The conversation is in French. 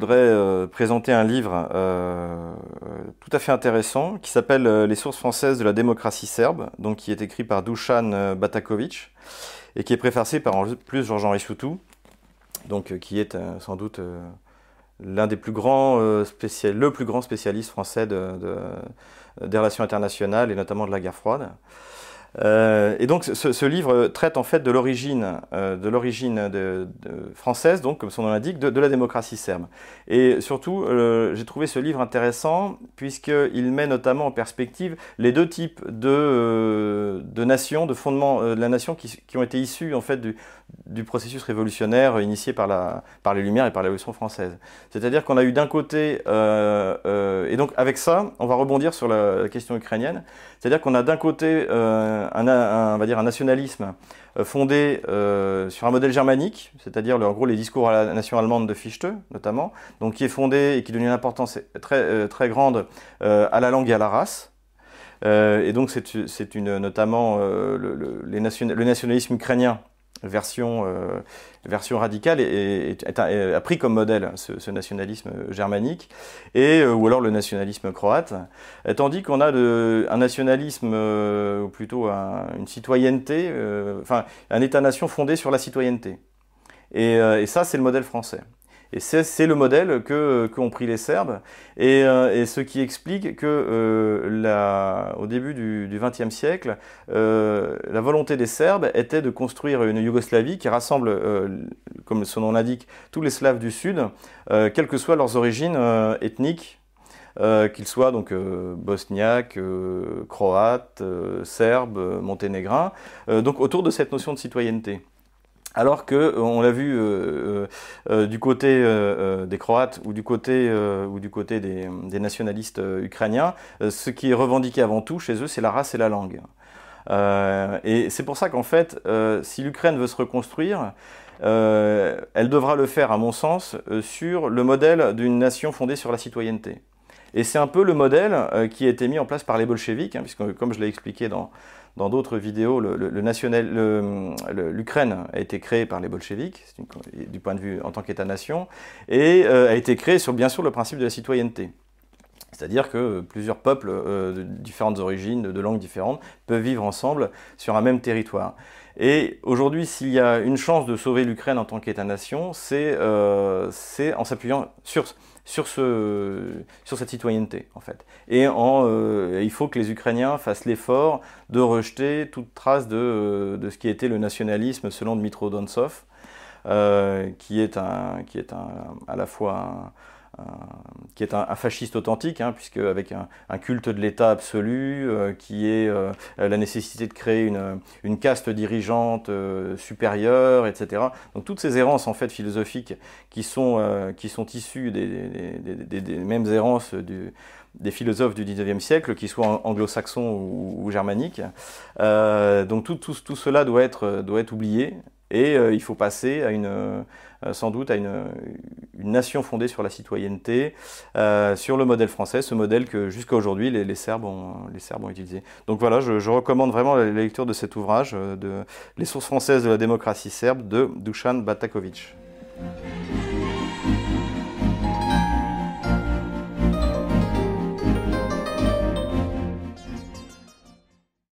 voudrais présenter un livre tout à fait intéressant qui s'appelle Les sources françaises de la démocratie serbe, donc qui est écrit par Dusan Batakovic et qui est préfacé par en plus Georges-Henri Soutou, donc qui est sans doute l'un des plus grands le plus grand spécialiste français des relations internationales et notamment de la guerre froide. Euh, et donc ce, livre traite en fait de l'origine, euh, de française, donc comme son nom l'indique, de, la démocratie serbe. Et surtout, euh, j'ai trouvé ce livre intéressant puisqu'il met notamment en perspective les deux types de, de nations, de fondements de la nation qui, qui, ont été issus en fait du, du processus révolutionnaire initié par, les Lumières et par la Révolution française. C'est-à-dire qu'on a eu d'un côté, euh, euh, et donc avec ça, on va rebondir sur la, question ukrainienne, c'est-à-dire qu'on a d'un côté euh, un, un, va dire un nationalisme fondé sur un modèle germanique, c'est-à-dire en gros les discours à la nation allemande de Fichte notamment, donc qui est fondé et qui donne une importance très, très grande à la langue et à la race. et donc c'est notamment le, les le nationalisme ukrainien version, euh, version radicale et, a pris comme modèle ce, nationalisme germanique, et, euh, ou alors le nationalisme croate, tandis qu'on a un nationalisme, euh, ou plutôt une citoyenneté, enfin un État-nation fondé sur la citoyenneté. et ça, c'est le modèle français. Et c'est le modèle que qu'ont pris les Serbes, et, euh, ce qui explique que euh, au début du XXe siècle, euh, la volonté des Serbes était de construire une Yougoslavie qui rassemble, comme son nom l'indique, tous les Slaves du Sud, quelles que soient leurs origines ethniques, qu'ils soient donc bosniaques, croates, serbes, monténégrins, donc autour de cette notion de citoyenneté. Alors que, euh, on l'a vu euh, euh, du côté des Croates ou du côté, ou du côté des, nationalistes ukrainiens, ce qui est revendiqué avant tout chez eux, c'est la race et la langue. et c'est pour ça qu'en fait, si l'Ukraine veut se reconstruire, elle devra le faire, à mon sens, sur le modèle d'une nation fondée sur la citoyenneté. Et c'est un peu le modèle qui a été mis en place par les bolcheviks, hein, puisque comme je l'ai expliqué dans, dans d'autres vidéos, l'Ukraine a été créée par les bolcheviks, du point de vue en tant qu'État-nation, et euh, a été créée sur bien sûr le principe de la citoyenneté. C'est-à-dire que plusieurs peuples euh, de différentes origines, de, langues différentes, peuvent vivre ensemble sur un même territoire. Et aujourd'hui, s'il y a une chance de sauver l'Ukraine en tant qu'État-nation, c'est euh, en s'appuyant sur sur, ce, sur cette citoyenneté, en fait. Et euh, il faut que les Ukrainiens fassent l'effort de rejeter toute trace de, de, ce qui était le nationalisme selon Dmitro Donsov, qui est, un, qui est un, à la fois un, qui est un, fasciste authentique, hein, puisque avec un, culte de l'État absolu, euh, qui est euh, la nécessité de créer une, caste dirigeante euh, supérieure, etc. Donc toutes ces errances en fait philosophiques qui sont, qui sont issues des, mêmes errances des philosophes du 19e siècle, qu'ils soient anglo-saxons ou, ou, germaniques. donc tout, tout, tout, cela doit être, doit être oublié et il faut passer à une euh, sans doute à une, nation fondée sur la citoyenneté, euh, sur le modèle français, ce modèle que jusqu'à aujourd'hui les, Serbes ont, les Serbes ont utilisé. Donc voilà, je, recommande vraiment la, lecture de cet ouvrage, euh, de Les sources françaises de la démocratie serbe de Dusan Batakovic.